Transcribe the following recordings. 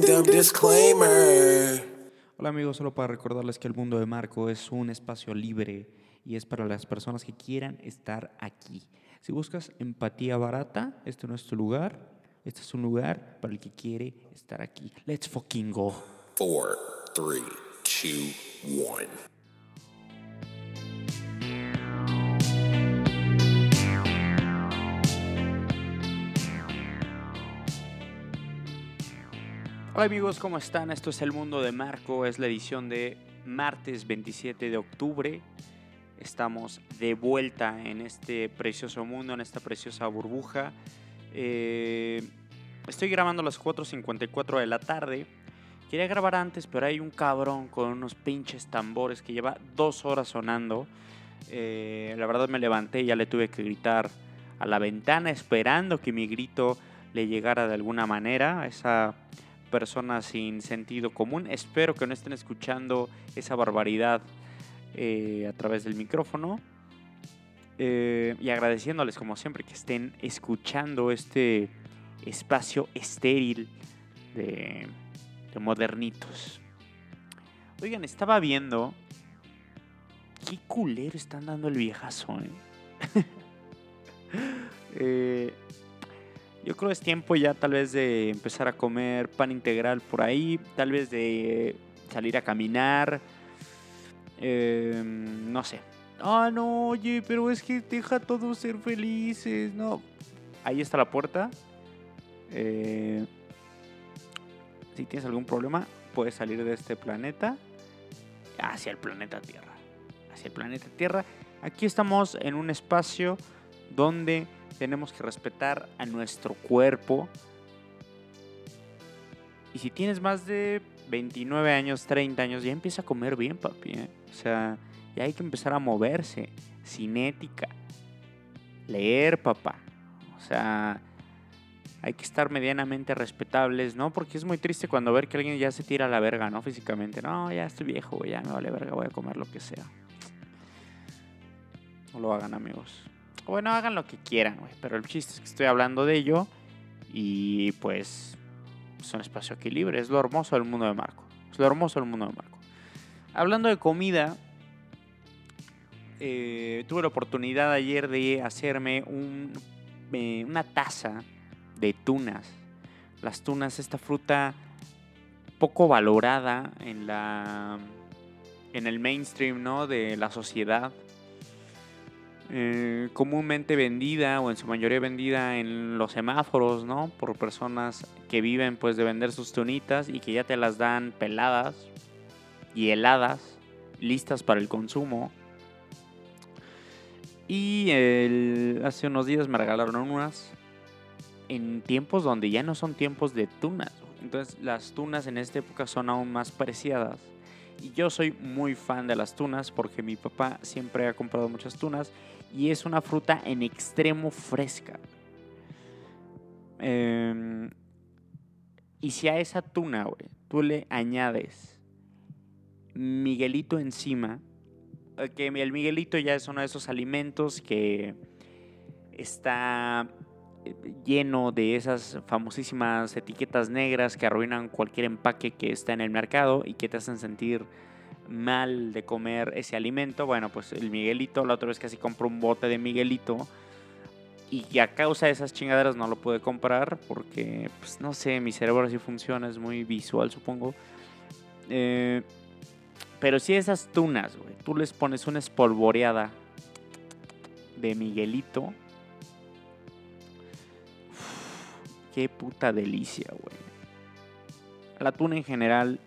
Disclaimer. Hola amigos, solo para recordarles que el mundo de Marco es un espacio libre y es para las personas que quieran estar aquí. Si buscas empatía barata, este no es tu lugar. Este es un lugar para el que quiere estar aquí. Let's fucking go. Four, three, two, one. Hola amigos, ¿cómo están? Esto es El Mundo de Marco, es la edición de martes 27 de octubre. Estamos de vuelta en este precioso mundo, en esta preciosa burbuja. Eh, estoy grabando a las 4.54 de la tarde. Quería grabar antes, pero hay un cabrón con unos pinches tambores que lleva dos horas sonando. Eh, la verdad me levanté y ya le tuve que gritar a la ventana esperando que mi grito le llegara de alguna manera esa persona sin sentido común. Espero que no estén escuchando esa barbaridad eh, a través del micrófono. Eh, y agradeciéndoles como siempre que estén escuchando este espacio estéril de, de modernitos. Oigan, estaba viendo qué culero están dando el viejazo, eh yo creo que es tiempo ya tal vez de empezar a comer pan integral por ahí, tal vez de salir a caminar, eh, no sé. Ah, no, oye, pero es que deja a todos ser felices, no. Ahí está la puerta. Eh, si tienes algún problema, puedes salir de este planeta hacia el planeta Tierra. Hacia el planeta Tierra. Aquí estamos en un espacio donde tenemos que respetar a nuestro cuerpo. Y si tienes más de 29 años, 30 años, ya empieza a comer bien, papi. ¿eh? O sea, ya hay que empezar a moverse, cinética, leer, papá. O sea, hay que estar medianamente respetables, ¿no? Porque es muy triste cuando ver que alguien ya se tira a la verga, ¿no? Físicamente. No, ya estoy viejo, ya me vale verga, voy a comer lo que sea. No lo hagan, amigos. Bueno, hagan lo que quieran. Pero el chiste es que estoy hablando de ello. Y pues es un espacio aquí libre. Es lo hermoso del mundo de Marco. Es lo hermoso del mundo de Marco. Hablando de comida, eh, tuve la oportunidad ayer de hacerme un, eh, una taza de tunas. Las tunas, esta fruta poco valorada en la en el mainstream, ¿no? De la sociedad. Eh, comúnmente vendida o en su mayoría vendida en los semáforos, ¿no? Por personas que viven pues de vender sus tunitas y que ya te las dan peladas y heladas, listas para el consumo. Y hace unos días me regalaron unas en tiempos donde ya no son tiempos de tunas. Entonces las tunas en esta época son aún más preciadas. Y yo soy muy fan de las tunas porque mi papá siempre ha comprado muchas tunas y es una fruta en extremo fresca. Em, y si a esa tuna, güey, tú le añades Miguelito encima, que el Miguelito ya es uno de esos alimentos que está eh, lleno de esas famosísimas etiquetas negras que arruinan cualquier empaque que está en el mercado y que te hacen sentir mal de comer ese alimento. Bueno, pues el Miguelito, la otra vez casi compró un bote de Miguelito. Y a causa de esas chingaderas no lo pude comprar porque, pues no sé, mi cerebro así funciona, es muy visual supongo. Eh, pero si esas tunas, güey, tú les pones una espolvoreada de Miguelito. qué puta delicia, güey. La tuna en general,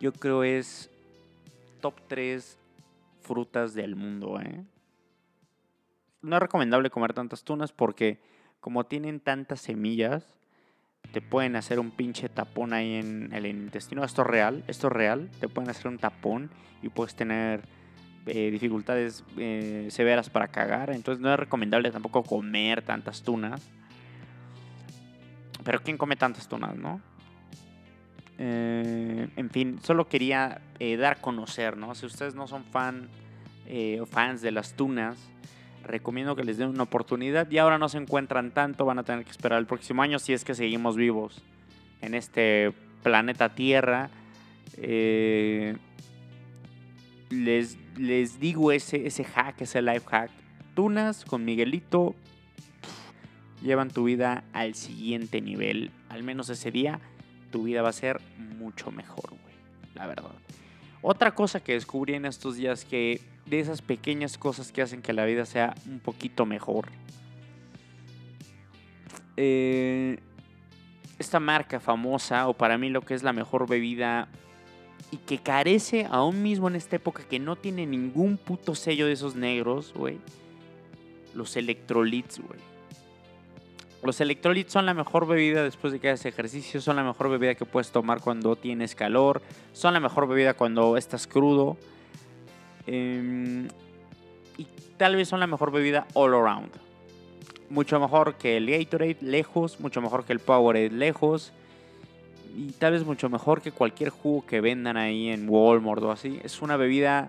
yo creo es top 3 frutas del mundo, ¿eh? No es recomendable comer tantas tunas porque como tienen tantas semillas, te pueden hacer un pinche tapón ahí en el intestino. Esto es real, esto es real. Te pueden hacer un tapón y puedes tener eh, dificultades eh, severas para cagar. Entonces no es recomendable tampoco comer tantas tunas. Pero ¿quién come tantas tunas, no? Eh, en fin, solo quería eh, dar a conocer, ¿no? Si ustedes no son fan eh, o fans de las tunas, recomiendo que les den una oportunidad. Y ahora no se encuentran tanto, van a tener que esperar el próximo año si es que seguimos vivos en este planeta Tierra. Les, les digo ese, ese hack, ese life hack. Tunas con Miguelito llevan tu vida al siguiente nivel. Al menos ese día tu vida va a ser mucho mejor, güey. La verdad. Otra cosa que descubrí en estos días que de esas pequeñas cosas que hacen que la vida sea un poquito mejor. Eh, esta marca famosa, o para mí lo que es la mejor bebida y que carece aún mismo en esta época que no tiene ningún puto sello de esos negros, güey. Los electrolits, güey. Los electrolits son la mejor bebida después de que haces ejercicio, son la mejor bebida que puedes tomar cuando tienes calor, son la mejor bebida cuando estás crudo. Em, y tal vez son la mejor bebida all around. Mucho mejor que el Gatorade, lejos, mucho mejor que el Powerade, lejos. Y tal vez mucho mejor que cualquier jugo que vendan ahí en Walmart o así. Es una bebida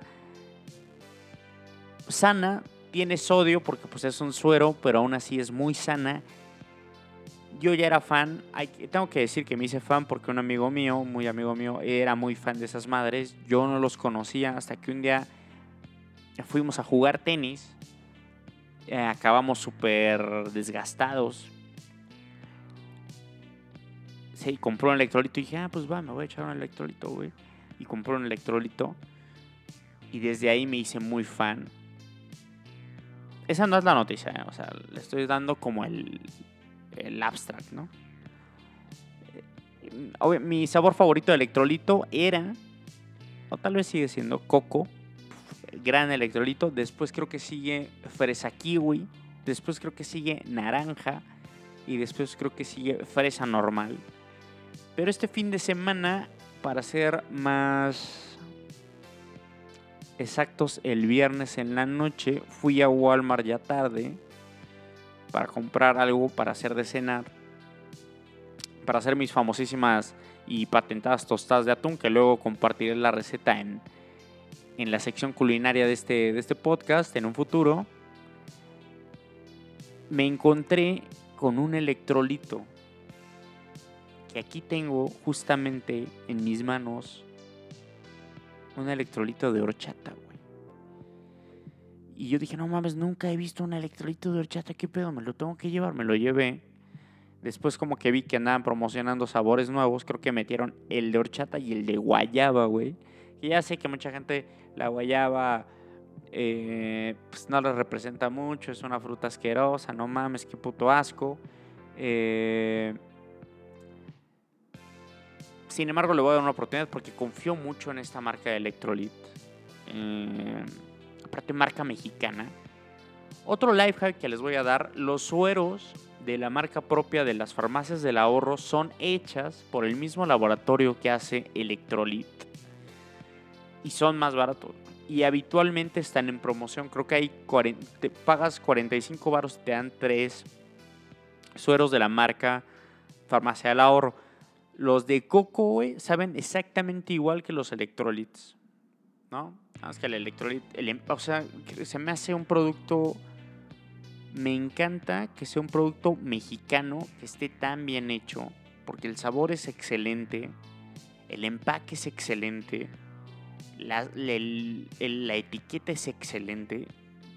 sana, tiene sodio porque pues es un suero, pero aún así es muy sana yo ya era fan. tengo que decir que me hice fan porque un amigo mío, muy amigo mío, era muy fan de esas madres. Yo no los conocía hasta que un día fuimos a jugar tenis. Eh, acabamos súper desgastados. Sí, compró un electrolito y dije, ah, pues va, me voy a echar un electrolito, güey. Y compró un electrolito. Y desde ahí me hice muy fan. Esa no es la noticia, ¿eh? o sea, le estoy dando como el, el abstract, ¿no? Eh, mi sabor favorito de electrolito era, o tal vez sigue siendo coco, gran electrolito. Después creo que sigue fresa kiwi. Después creo que sigue naranja. Y después creo que sigue fresa normal. Pero este fin de semana, para ser más exactos, el viernes en la noche fui a Walmart ya tarde para comprar algo para hacer de cenar, para hacer mis famosísimas y patentadas tostadas de atún, que luego compartiré la receta en, en la sección culinaria de este, de este podcast en un futuro, me encontré con un electrolito que aquí tengo justamente en mis manos un electrolito de horchata, y yo dije, no mames, nunca he visto un electrolito de horchata, ¿qué pedo? Me lo tengo que llevar, me lo llevé. Después como que vi que andaban promocionando sabores nuevos, creo que metieron el de horchata y el de guayaba, güey. Y ya sé que mucha gente la guayaba eh, pues no la representa mucho, es una fruta asquerosa, no mames, qué puto asco. Eh, sin embargo, le voy a dar una oportunidad porque confío mucho en esta marca de Electrolit. Eh, aparte marca mexicana. Otro life hack que les voy a dar, los sueros de la marca propia de las farmacias del ahorro son hechas por el mismo laboratorio que hace Electrolit. Y son más baratos. Y habitualmente están en promoción. Creo que hay pagas 45 baros y te dan 3 sueros de la marca Farmacia del Ahorro. Los de Coco, saben exactamente igual que los Electrolits. ¿No? Nada que el electrolit, em, o sea, se me hace un producto, me encanta que sea un producto mexicano, que esté tan bien hecho, porque el sabor es excelente, el empaque es excelente, la, la etiqueta es excelente,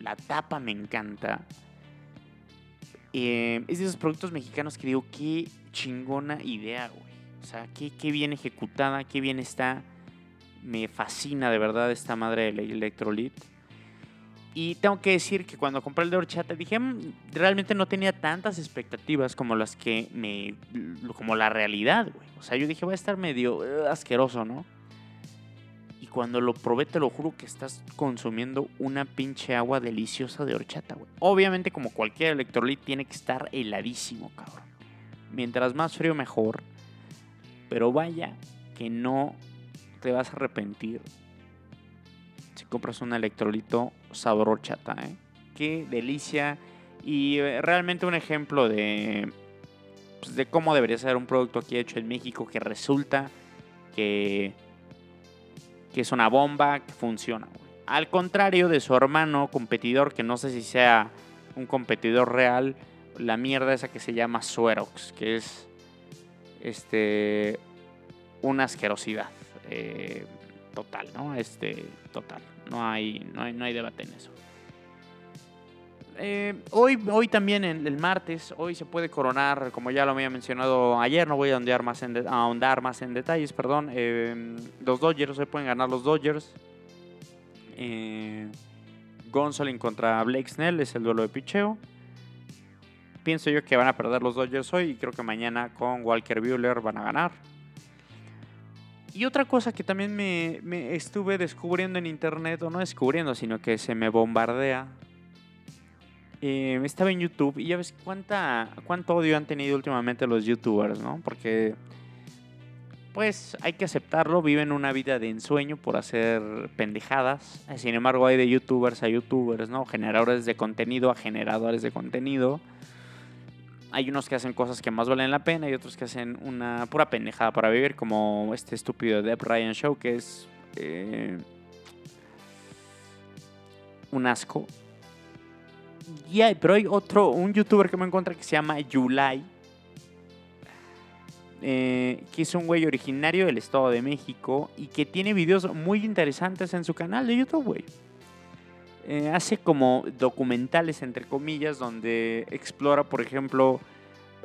la tapa me encanta. Eh, es de esos productos mexicanos que digo, qué chingona idea, güey. O sea, qué, qué bien ejecutada, qué bien está me fascina de verdad esta madre del Electrolit. Y tengo que decir que cuando compré el de horchata dije, mm, realmente no tenía tantas expectativas como las que me. como la realidad, güey. O sea, yo dije, va a estar medio uh, asqueroso, ¿no? Y cuando lo probé, te lo juro que estás consumiendo una pinche agua deliciosa de horchata, güey. Obviamente, como cualquier electrolit, tiene que estar heladísimo, cabrón. Mientras más frío, mejor. Pero vaya que no te vas a arrepentir si compras un electrolito sabor horchata. ¿eh? Qué delicia. Y eh, realmente un ejemplo de, pues, de cómo debería ser un producto aquí hecho en México que resulta que, que es una bomba que funciona. Al contrario de su hermano competidor, que no sé si sea un competidor real, la mierda esa que se llama Suerox, que es este una asquerosidad. Eh, total, ¿no? Este, total. No hay, no hay, no hay debate en eso. Eh, hoy, hoy también, en el martes, hoy se puede coronar, como ya lo había mencionado ayer, no voy a ahondar más en, detalles, perdón. eh, los Dodgers, hoy pueden ganar los Dodgers. Eh, contra Blake Snell es el duelo de picheo. Pienso yo que van a perder los Dodgers hoy y creo que mañana con Walker Buehler van a ganar. Y otra cosa que también me, me estuve descubriendo en internet, o no descubriendo, sino que se me bombardea. Eh, estaba en YouTube y ya ves cuánta, cuánto odio han tenido últimamente los youtubers, ¿no? Porque, pues hay que aceptarlo, viven una vida de ensueño por hacer pendejadas. Sin embargo, hay de youtubers a youtubers, ¿no? Generadores de contenido a generadores de contenido. Hay unos que hacen cosas que más valen la pena y otros que hacen una pura pendejada para vivir, como este estúpido Deb Ryan Show, que es eh, un asco. Pero hay otro, un youtuber que me encontré que se llama Yulai, eh, que es un güey originario del Estado de México y que tiene videos muy interesantes en su canal de YouTube, güey. Eh, hace como documentales, entre comillas, donde explora, por ejemplo,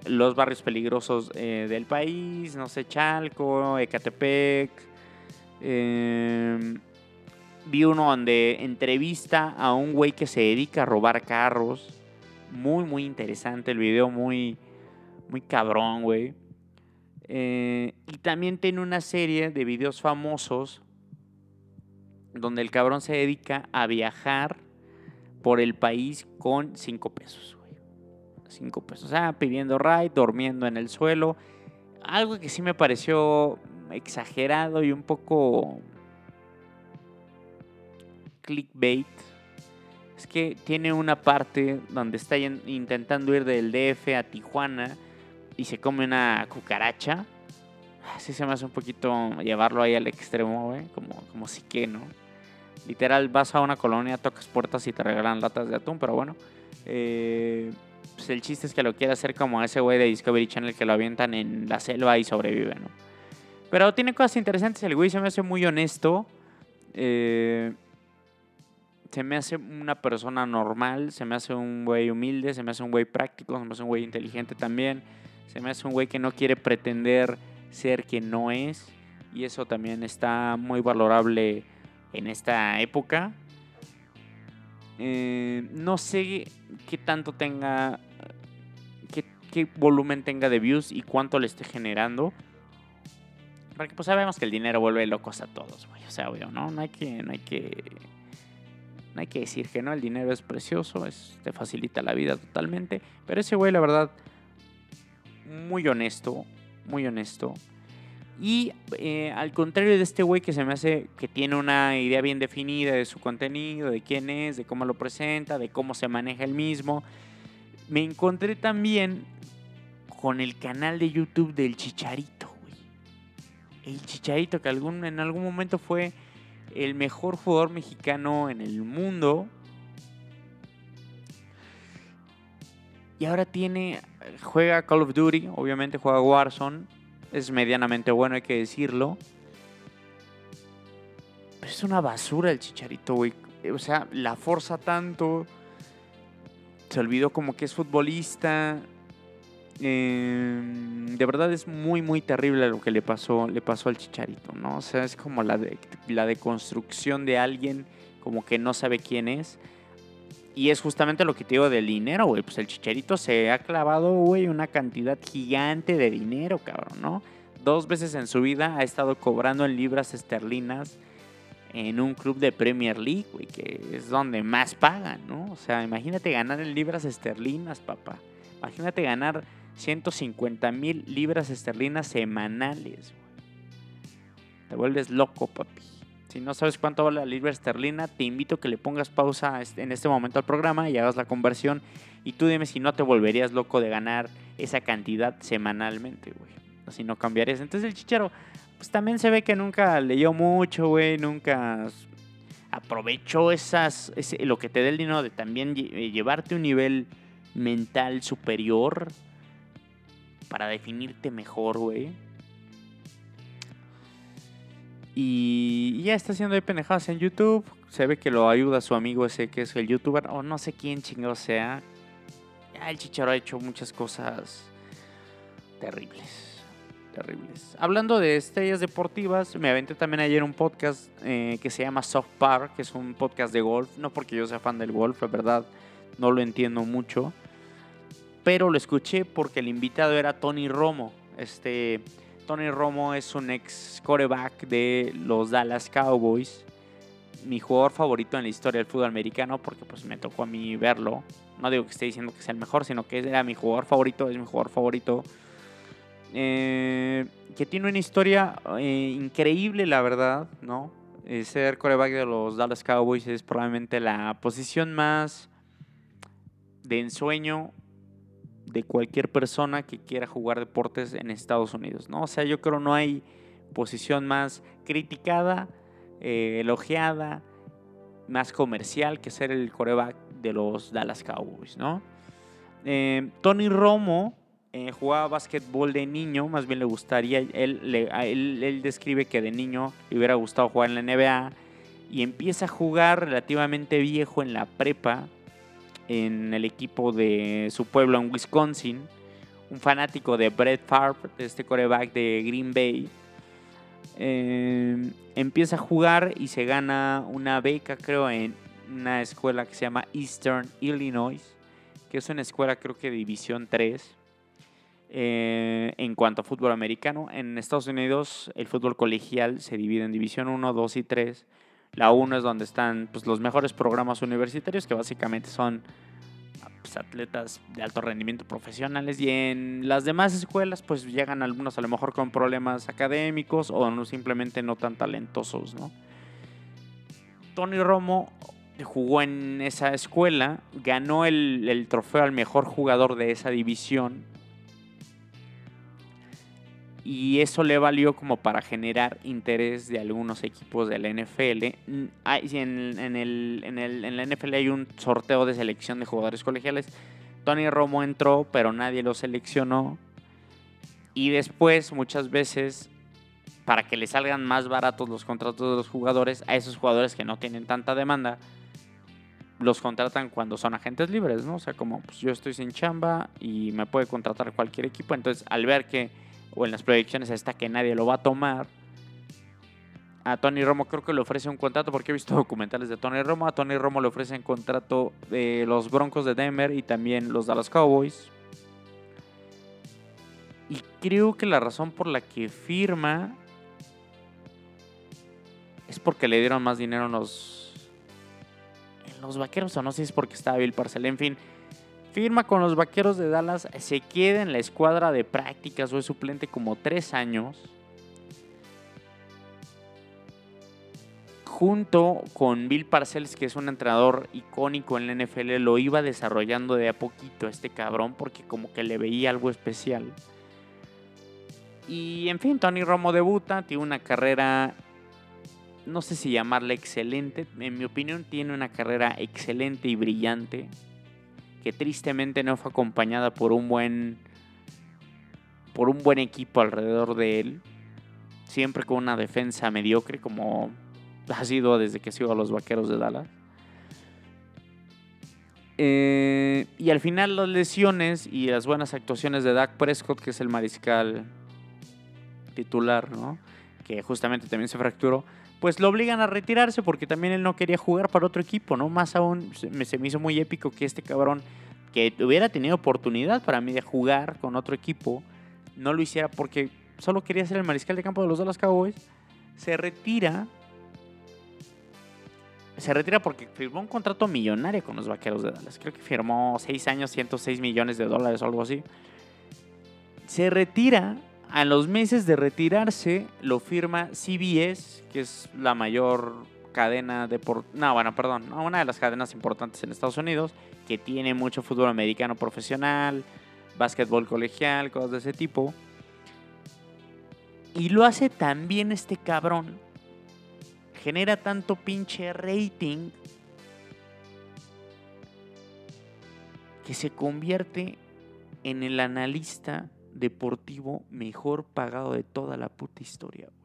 los barrios peligrosos eh, del país, no sé, Chalco, Ecatepec. eh, vi uno donde entrevista a un güey que se dedica a robar carros. Muy, muy interesante el video, muy, muy cabrón, güey. Eh, y también tiene una serie de videos famosos donde el cabrón se dedica a viajar por el país con 5 pesos, güey. 5 pesos. O sea, pidiendo ride, durmiendo en el suelo. Algo que sí me pareció exagerado y un poco clickbait. Es que tiene una parte donde está intentando ir del DF a Tijuana y se come una cucaracha. Así se me hace un poquito llevarlo ahí al extremo, güey. Como, como si que, ¿no? Literal, vas a una colonia, tocas puertas y te regalan latas de atún, pero bueno. Eh, pues el chiste es que lo quiere hacer como ese güey de Discovery Channel que lo avientan en la selva y sobrevive, ¿no? Pero tiene cosas interesantes. El güey se me hace muy honesto. Eh, se me hace una persona normal. Se me hace un güey humilde. Se me hace un güey práctico. Se me hace un güey inteligente también. Se me hace un güey que no quiere pretender ser quien no es. Y eso también está muy valorable en esta época. Eh, no sé qué tanto tenga, qué, qué volumen tenga de views y cuánto le esté generando. Porque pues sabemos que el dinero vuelve locos a todos. O sea, obvio, ¿no? No hay que, no hay que, no hay que decir que no, el dinero es precioso, es, te facilita la vida totalmente. Pero ese güey, la verdad, muy honesto, muy honesto. Y eh, al contrario de este güey que se me hace que tiene una idea bien definida de su contenido, de quién es, de cómo lo presenta, de cómo se maneja el mismo, me encontré también con el canal de YouTube del Chicharito, güey. El Chicharito que algún, en algún momento fue el mejor jugador mexicano en el mundo. Y ahora tiene, juega Call of Duty, obviamente juega Warzone es medianamente bueno, hay que decirlo. Pero es una basura el chicharito, güey. O sea, la forza tanto. Se olvidó como que es futbolista. Eh, de verdad es muy, muy terrible lo que le pasó, le pasó al chicharito, ¿no? O sea, es como la, la deconstrucción de alguien como que no sabe quién es. Y es justamente lo que te digo del dinero, güey. Pues el chicharito se ha clavado, güey, una cantidad gigante de dinero, cabrón, ¿no? Dos veces en su vida ha estado cobrando en libras esterlinas en un club de Premier League, güey, que es donde más pagan, ¿no? O sea, imagínate ganar en libras esterlinas, papá. Imagínate ganar 150 mil libras esterlinas semanales, güey. Te vuelves loco, papi. Si no sabes cuánto vale la libra esterlina, te invito a que le pongas pausa en este momento al programa y hagas la conversión. Y tú dime si no te volverías loco de ganar esa cantidad semanalmente, güey. O si no cambiarías. Entonces el chicharo, pues también se ve que nunca leyó mucho, güey. Nunca aprovechó esas, lo que te dé el dinero de también llevarte a un nivel mental superior para definirte mejor, güey. Y ya está haciendo ahí pendejadas en YouTube. Se ve que lo ayuda su amigo ese que es el youtuber. O no sé quién chingado sea. Ya el Chicharo ha hecho muchas cosas terribles. Terribles. Hablando de estrellas deportivas, me aventé también ayer un podcast eh, que se llama Soft Park, que es un podcast de golf. No porque yo sea fan del golf, la verdad, no lo entiendo mucho. Pero lo escuché porque el invitado era Tony Romo. Este Tony Romo es un ex coreback de los Dallas Cowboys. Mi jugador favorito en la historia del fútbol americano porque pues me tocó a mí verlo. No digo que esté diciendo que sea el mejor, sino que era mi jugador favorito, es mi jugador favorito. Eh, que tiene una historia eh, increíble, la verdad, ¿no? Eh, ser coreback de los Dallas Cowboys es probablemente la posición más de ensueño de cualquier persona que quiera jugar deportes en Estados Unidos, ¿no? O sea, yo creo no hay posición más criticada, elogiada, más comercial que ser el coreback de los Dallas Cowboys, ¿no? Tony Romo eh, jugaba básquetbol de niño, más bien le gustaría, él, él, describe que de niño le hubiera gustado jugar en la NBA y empieza a jugar relativamente viejo en la prepa en el equipo de su pueblo en Wisconsin, un fanático de Brett Favre, de este coreback de Green Bay. Eh, empieza a jugar y se gana una beca, creo, en una escuela que se llama Eastern Illinois, que es una escuela creo que de División 3 eh, en cuanto a fútbol americano, en Estados Unidos el fútbol colegial se divide en División 1, 2 y 3. La 1 es donde están pues, los mejores programas universitarios, que básicamente son pues, atletas de alto rendimiento profesionales. Y en las demás escuelas, pues llegan algunos a lo mejor con problemas académicos o simplemente no tan talentosos. ¿no? Tony Romo jugó en esa escuela, ganó el, el trofeo al mejor jugador de esa división y eso le valió como para generar interés de algunos equipos de la NFL. En, en, el, en, el, en la NFL hay un sorteo de selección de jugadores colegiales. Tony Romo entró, pero nadie lo seleccionó. Y después, muchas veces, para que le salgan más baratos los contratos de los jugadores, a esos jugadores que no tienen tanta demanda, los contratan cuando son agentes libres, ¿no? O sea, como pues, yo estoy sin chamba y me puede contratar cualquier equipo. Entonces, al ver que o en las proyecciones está que nadie lo va a tomar. A Tony Romo creo que le ofrece un contrato, porque he visto documentales de Tony Romo. A Tony Romo le ofrecen contrato de los Broncos de Denver y también los Dallas Cowboys. Y creo que la razón por la que firma es porque le dieron más dinero en los, los vaqueros, o no sé si es porque estaba Bill Parcel. En fin, Firma con los Vaqueros de Dallas, se queda en la escuadra de prácticas o es suplente como tres años. Junto con Bill Parcells, que es un entrenador icónico en la NFL, lo iba desarrollando de a poquito este cabrón porque como que le veía algo especial. Y en fin, Tony Romo debuta, tiene una carrera, no sé si llamarla excelente, en mi opinión tiene una carrera excelente y brillante que tristemente no fue acompañada por un buen por un buen equipo alrededor de él, siempre con una defensa mediocre como ha sido desde que sigo a los Vaqueros de Dallas. Eh, y al final las lesiones y las buenas actuaciones de Dak Prescott, que es el mariscal titular, ¿no? que justamente también se fracturó, pues lo obligan a retirarse porque también él no quería jugar para otro equipo, ¿no? Más aún se me, se me hizo muy épico que este cabrón que hubiera tenido oportunidad para mí de jugar con otro equipo, no lo hiciera porque solo quería ser el mariscal de campo de los Dallas Cowboys, se retira. Se retira porque firmó un contrato millonario con los Vaqueros de Dallas. Creo que firmó 6 años, 106 millones de dólares o algo así. Se retira a los meses de retirarse lo firma CBS, que es la mayor cadena de... No, bueno, perdón, una de las cadenas importantes en Estados Unidos, que tiene mucho fútbol americano profesional, básquetbol colegial, cosas de ese tipo. Y lo hace también este cabrón. Genera tanto pinche rating que se convierte en el analista deportivo mejor pagado de toda la puta historia, güey.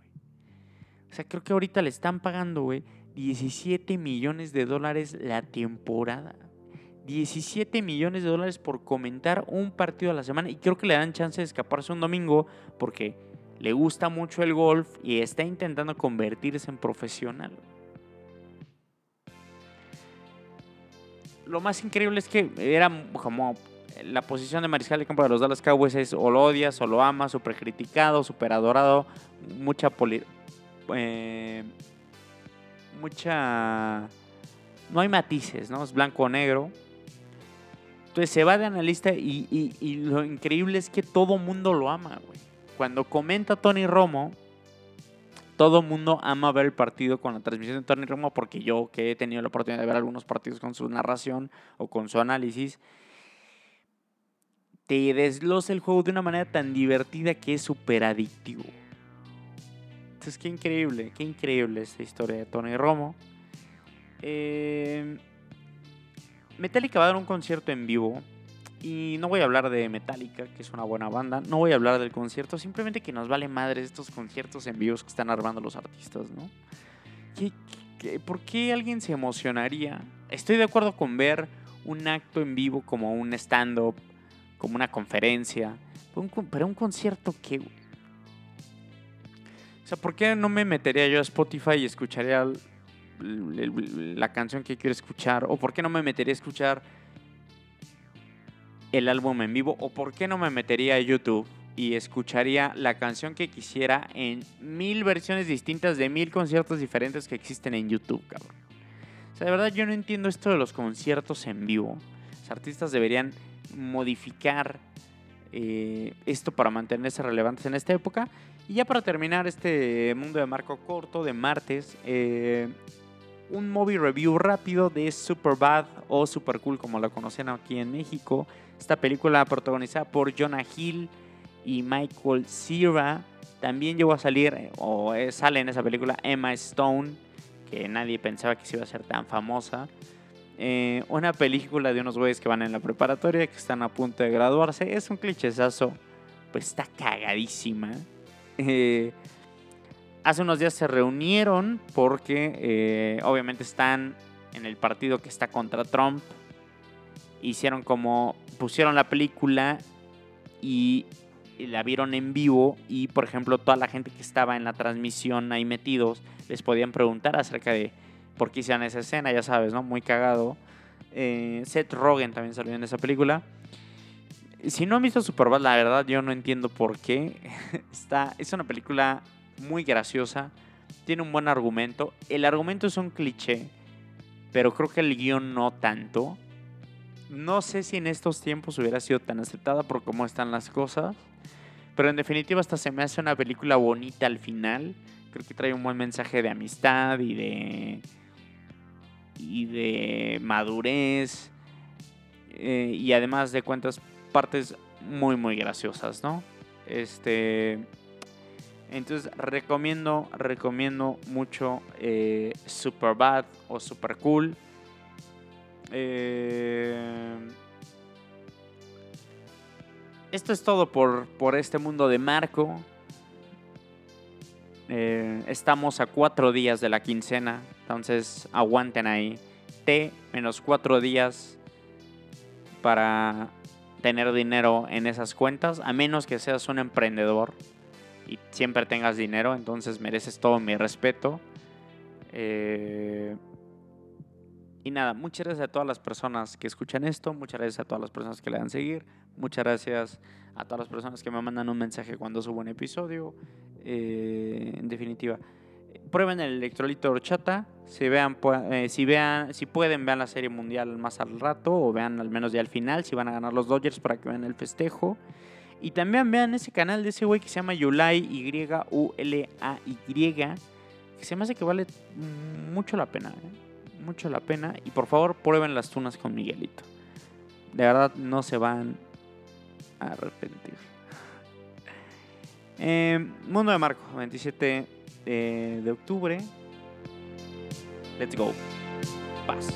O sea, creo que ahorita le están pagando, güey, 17 millones de dólares la temporada. 17 millones de dólares por comentar un partido a la semana. Y creo que le dan chance de escaparse un domingo porque le gusta mucho el golf y está intentando convertirse en profesional. Lo más increíble es que era como la posición de mariscal de campo de los Dallas Cowboys es o lo odias o lo amas, súper criticado, súper adorado, mucha poli eh, mucha no hay matices, ¿no? Es blanco o negro. Entonces se va de analista y, y lo increíble es que todo mundo lo ama, güey. Cuando comenta Tony Romo, todo mundo ama ver el partido con la transmisión de Tony Romo porque yo que he tenido la oportunidad de ver algunos partidos con su narración o con su análisis, te desglosa el juego de una manera tan divertida que es súper adictivo. Entonces, qué increíble, qué increíble esta historia de Tony Romo. Eh, Metallica va a dar un concierto en vivo. Y no voy a hablar de Metallica, que es una buena banda. No voy a hablar del concierto. Simplemente que nos vale madre estos conciertos en vivos que están armando los artistas, ¿no? por qué alguien se emocionaría? Estoy de acuerdo con ver un acto en vivo como un stand-up como una conferencia, pero un, concierto que... O sea, ¿por qué no me metería yo a Spotify y escucharía la canción que quiero escuchar? ¿O por qué no me metería a escuchar el álbum en vivo? ¿O por qué no me metería a YouTube y escucharía la canción que quisiera en mil versiones distintas de mil conciertos diferentes que existen en YouTube, cabrón? O sea, de verdad yo no entiendo esto de los conciertos en vivo. Los artistas deberían modificar eh, esto para mantenerse relevantes en esta época. Y ya para terminar este mundo de marco corto de martes, eh, un movie review rápido de Super Bad o Super Cool como la conocen aquí en México. Esta película protagonizada por Jonah Hill y Michael Cera. También llegó a salir, eh, o sale en esa película, Emma Stone, que nadie pensaba que se iba a ser tan famosa. Eh, una película de unos güeyes que van en la preparatoria, que están a punto de graduarse. Es un clichezazo, pues está cagadísima. Eh, hace unos días se reunieron porque eh, obviamente están en el partido que está contra Trump. Hicieron como, pusieron la película y la vieron en vivo y por ejemplo toda la gente que estaba en la transmisión ahí metidos les podían preguntar acerca de por qué hicieron esa escena, ya sabes, ¿no? Muy cagado. Eh, Seth Rogen también salió en esa película. Si no han visto Superbad, la verdad yo no entiendo por qué. Está, es una película muy graciosa, tiene un buen argumento. El argumento es un cliché, pero creo que el guion no tanto. No sé si en estos tiempos hubiera sido tan aceptada por cómo están las cosas. Pero en definitiva hasta se me hace una película bonita al final. Creo que trae un buen mensaje de amistad y de y de madurez eh, y además de cuentas partes muy muy graciosas, ¿no? Este entonces recomiendo recomiendo mucho eh, Super Bad o Super Cool. Eh, esto es todo por, por este mundo de Marco. Eh, estamos a cuatro días de la quincena, entonces aguanten ahí. T menos cuatro días para tener dinero en esas cuentas, a menos que seas un emprendedor y siempre tengas dinero, entonces mereces todo mi respeto. Eh, y nada, muchas gracias a todas las personas que escuchan esto, muchas gracias a todas las personas que le dan seguir, muchas gracias a todas las personas que me mandan un mensaje cuando subo un episodio. Eh, en definitiva, prueben el electrolito horchata, eh, si, vean, si pueden, vean la serie mundial más al rato o vean al menos ya al final, si van a ganar los Dodgers para que vean el festejo. Y también vean ese canal de ese güey que se llama Yulai, Y-U-L-A-Y, que se me hace que vale mucho la pena, ¿eh? Mucho la pena. Y por favor, prueben las tunas con Miguelito. De verdad, no se van a arrepentir. Eh, Mundo de Marco, 27 eh, de octubre. Let's go. Paz.